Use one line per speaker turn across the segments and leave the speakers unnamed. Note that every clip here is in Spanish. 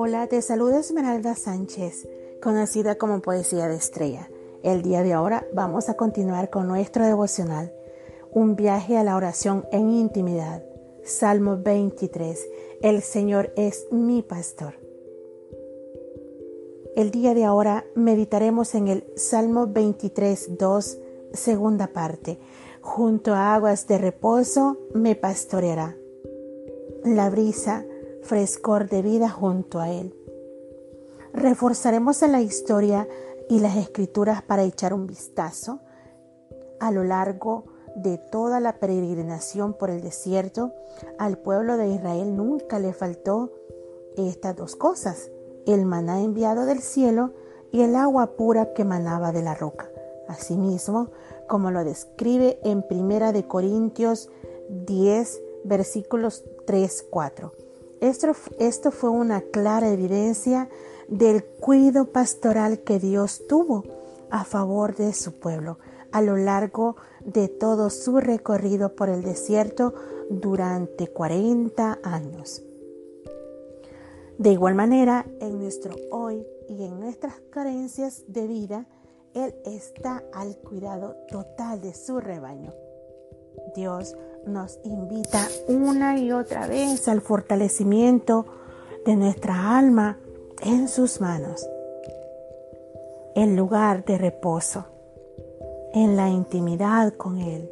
Hola, te saluda Esmeralda Sánchez, conocida como Poesía de Estrella. El día de ahora vamos a continuar con nuestro devocional, un viaje a la oración en intimidad. Salmo 23. El Señor es mi pastor. El día de ahora meditaremos en el Salmo 23, 2, segunda parte. Junto a aguas de reposo me pastoreará. La brisa frescor de vida junto a Él. Reforzaremos en la historia y las escrituras para echar un vistazo a lo largo de toda la peregrinación por el desierto. Al pueblo de Israel nunca le faltó estas dos cosas, el maná enviado del cielo y el agua pura que manaba de la roca. Asimismo, como lo describe en Primera de Corintios 10, versículos 3, 4. Esto, fue una clara evidencia del cuidado pastoral que Dios tuvo a favor de su pueblo a lo largo de todo su recorrido por el desierto durante 40 años. De igual manera, en nuestro hoy y en nuestras carencias de vida, Él está al cuidado total de su rebaño. Dios nos invita una y otra vez al fortalecimiento de nuestra alma en sus manos, en lugar de reposo, en la intimidad con Él.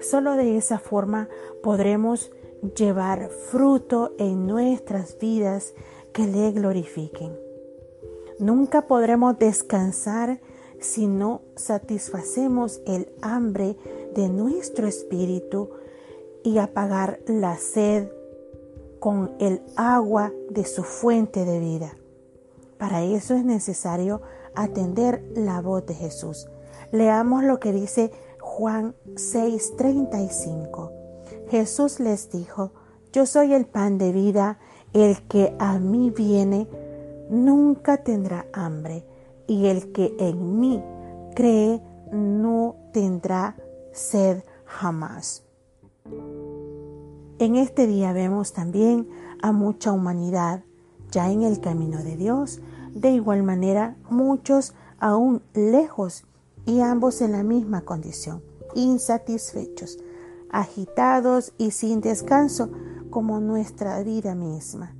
Solo de esa forma podremos llevar fruto en nuestras vidas que le glorifiquen. Nunca podremos descansar si no satisfacemos el hambre de nuestro espíritu y apagar la sed con el agua de su fuente de vida. Para eso es necesario atender la voz de Jesús. Leamos lo que dice Juan 6:35. Jesús les dijo, yo soy el pan de vida, el que a mí viene nunca tendrá hambre, y el que en mí cree no tendrá sed jamás. En este día vemos también a mucha humanidad ya en el camino de Dios, de igual manera muchos aún lejos y ambos en la misma condición, insatisfechos, agitados y sin descanso como nuestra vida misma.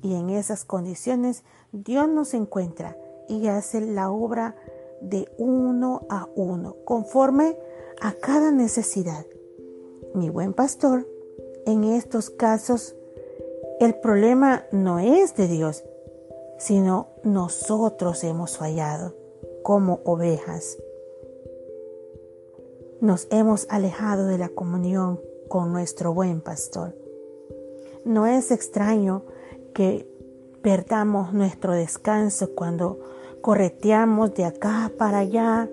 Y en esas condiciones Dios nos encuentra y hace la obra de uno a uno, conforme a cada necesidad. Mi buen pastor, en estos casos, el problema no es de Dios, sino nosotros hemos fallado como ovejas. Nos hemos alejado de la comunión con nuestro buen pastor. No es extraño que perdamos nuestro descanso cuando correteamos de acá para allá,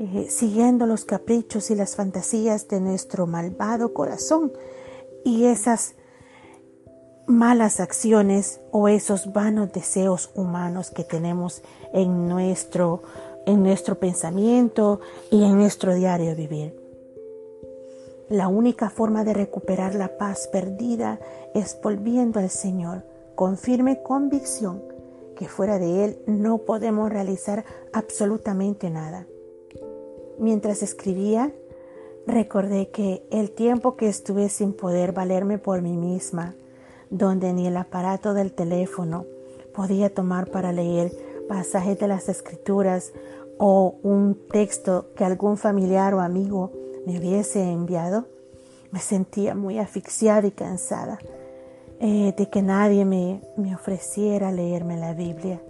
eh, siguiendo los caprichos y las fantasías de nuestro malvado corazón y esas malas acciones o esos vanos deseos humanos que tenemos en nuestro, en nuestro pensamiento y en nuestro diario vivir. La única forma de recuperar la paz perdida es volviendo al Señor con firme convicción que fuera de Él no podemos realizar absolutamente nada. Mientras escribía, recordé que el tiempo que estuve sin poder valerme por mí misma, donde ni el aparato del teléfono podía tomar para leer pasajes de las escrituras o un texto que algún familiar o amigo me hubiese enviado, me sentía muy asfixiada y cansada eh, de que nadie me, me ofreciera leerme la Biblia.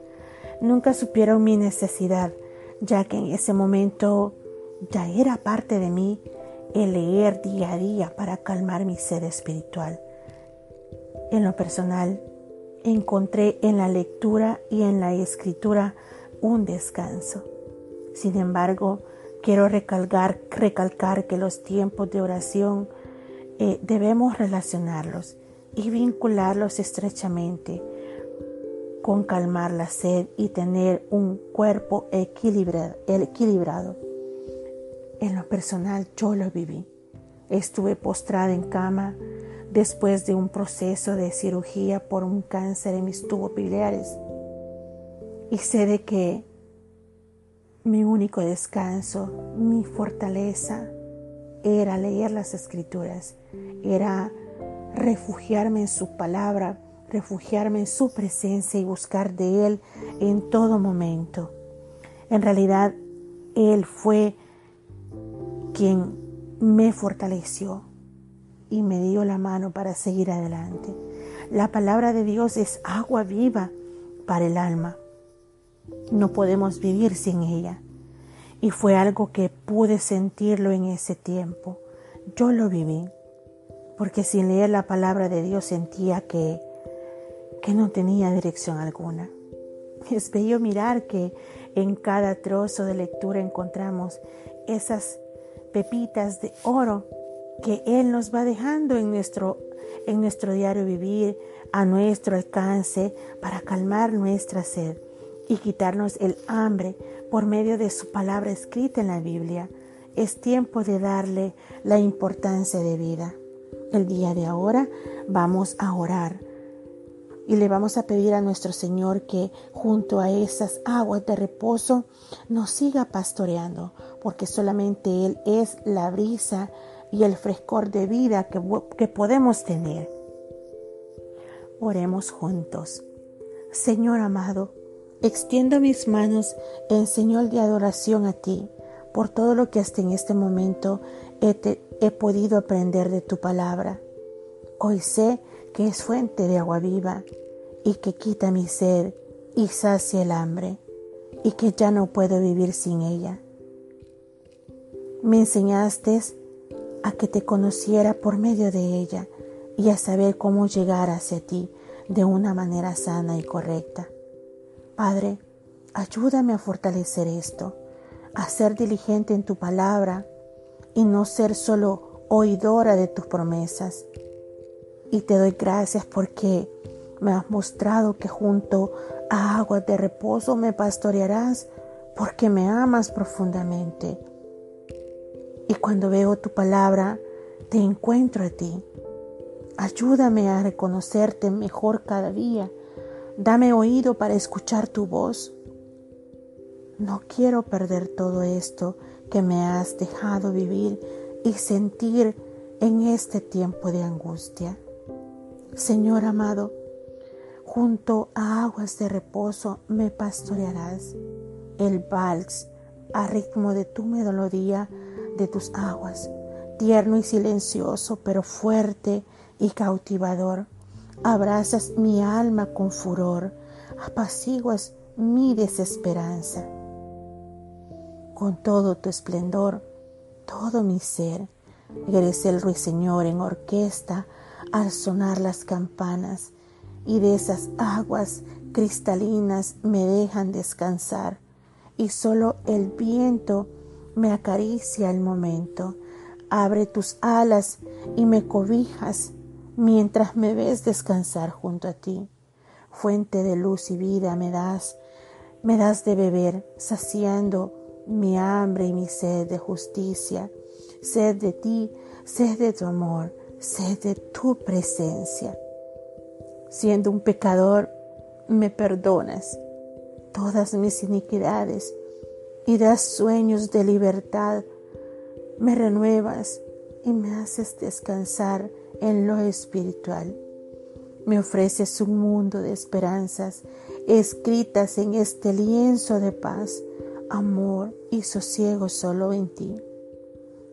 Nunca supieron mi necesidad, ya que en ese momento ya era parte de mí el leer día a día para calmar mi sed espiritual. En lo personal, encontré en la lectura y en la escritura un descanso. Sin embargo, quiero recalcar, recalcar que los tiempos de oración eh, debemos relacionarlos y vincularlos estrechamente con calmar la sed y tener un cuerpo equilibrado. En lo personal yo lo viví. Estuve postrada en cama después de un proceso de cirugía por un cáncer en mis tubos biliares. Y sé de que mi único descanso, mi fortaleza, era leer las escrituras, era refugiarme en su palabra, refugiarme en su presencia y buscar de Él en todo momento. En realidad, Él fue quien me fortaleció y me dio la mano para seguir adelante. La palabra de Dios es agua viva para el alma. No podemos vivir sin ella. Y fue algo que pude sentirlo en ese tiempo. Yo lo viví. Porque sin leer la palabra de Dios sentía que, que no tenía dirección alguna. Es bello mirar que en cada trozo de lectura encontramos esas pepitas de oro que Él nos va dejando en nuestro, en nuestro diario vivir, a nuestro alcance, para calmar nuestra sed y quitarnos el hambre por medio de su palabra escrita en la Biblia. Es tiempo de darle la importancia de vida. El día de ahora vamos a orar y le vamos a pedir a nuestro Señor que junto a esas aguas de reposo nos siga pastoreando, porque solamente Él es la brisa y el frescor de vida que, que podemos tener. Oremos juntos. Señor amado, extiendo mis manos en señal de adoración a ti por todo lo que hasta en este momento he, he podido aprender de tu palabra. Hoy sé que es fuente de agua viva y que quita mi sed y sacia el hambre y que ya no puedo vivir sin ella. Me enseñaste a que te conociera por medio de ella y a saber cómo llegar hacia ti de una manera sana y correcta. Padre, ayúdame a fortalecer esto, a ser diligente en tu palabra y no ser solo oidora de tus promesas. Y te doy gracias porque me has mostrado que junto a aguas de reposo me pastorearás porque me amas profundamente y cuando veo tu palabra, te encuentro a ti. Ayúdame a reconocerte mejor cada día. Dame oído para escuchar tu voz. No quiero perder todo esto que me has dejado vivir y sentir en este tiempo de angustia. Señor amado, junto a aguas de reposo me pastorearás. El vals, a ritmo de tu melodía, de tus aguas, tierno y silencioso, pero fuerte y cautivador. Abrazas mi alma con furor, apaciguas mi desesperanza. Con todo tu esplendor, todo mi ser, eres el ruiseñor en orquesta al sonar las campanas, y de esas aguas cristalinas me dejan descansar, y solo el viento me acaricia el momento. Abre tus alas y me cobijas mientras me ves descansar junto a ti. Fuente de luz y vida me das, me das de beber, saciando mi hambre y mi sed de justicia, sed de ti, sed de tu amor, sed de tu presencia. Siendo un pecador, me perdonas todas mis iniquidades y das sueños de libertad. Me renuevas y me haces descansar en lo espiritual. Me ofreces un mundo de esperanzas escritas en este lienzo de paz, amor y sosiego solo en ti.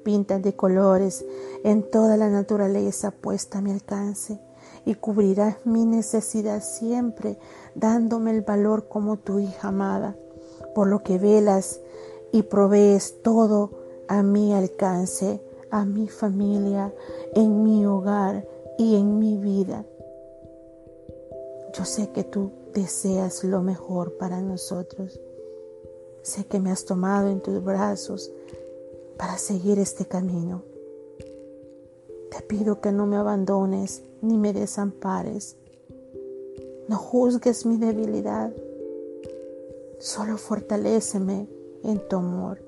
Pintas de colores en toda la naturaleza puesta a mi alcance y cubrirás mi necesidad siempre dándome el valor como tu hija amada, por lo que velas y provees todo a mi alcance, a mi familia, en mi hogar y en mi vida. Yo sé que tú deseas lo mejor para nosotros. Sé que me has tomado en tus brazos para seguir este camino. Te pido que no me abandones ni me desampares. No juzgues mi debilidad. Solo fortaléceme en tu amor,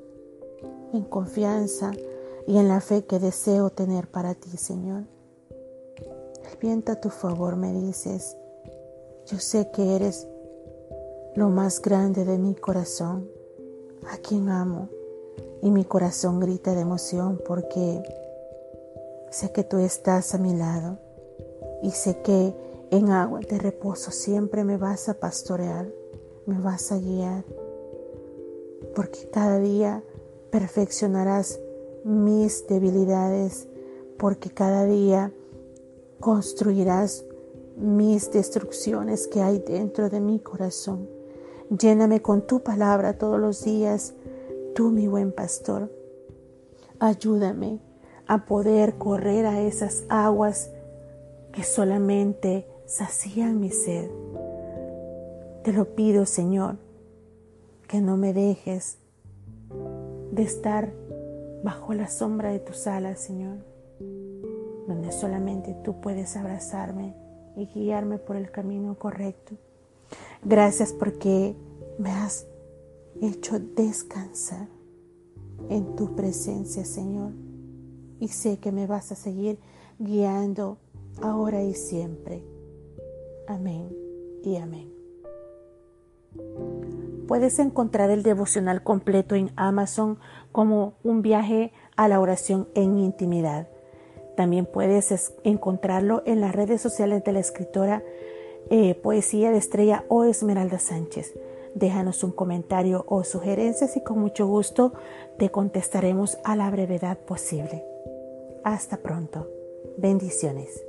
en confianza y en la fe que deseo tener para ti, Señor. El viento tu favor me dices, yo sé que eres lo más grande de mi corazón, a quien amo, y mi corazón grita de emoción porque sé que tú estás a mi lado y sé que en agua de reposo siempre me vas a pastorear, me vas a guiar, porque cada día perfeccionarás mis debilidades, porque cada día construirás mis destrucciones que hay dentro de mi corazón. Lléname con tu palabra todos los días, tú mi buen pastor. Ayúdame a poder correr a esas aguas que solamente sacían mi sed. Te lo pido, Señor, que no me dejes de estar bajo la sombra de tus alas, Señor, donde solamente tú puedes abrazarme y guiarme por el camino correcto. Gracias porque me has hecho descansar en tu presencia, Señor. Y sé que me vas a seguir guiando ahora y siempre. Amén y amén. Puedes encontrar el devocional completo en Amazon como un viaje a la oración en intimidad. También puedes encontrarlo en las redes sociales de la escritora eh, Poesía de Estrella o Esmeralda Sánchez. Déjanos un comentario o sugerencias y con mucho gusto te contestaremos a la brevedad posible. Hasta pronto. Bendiciones.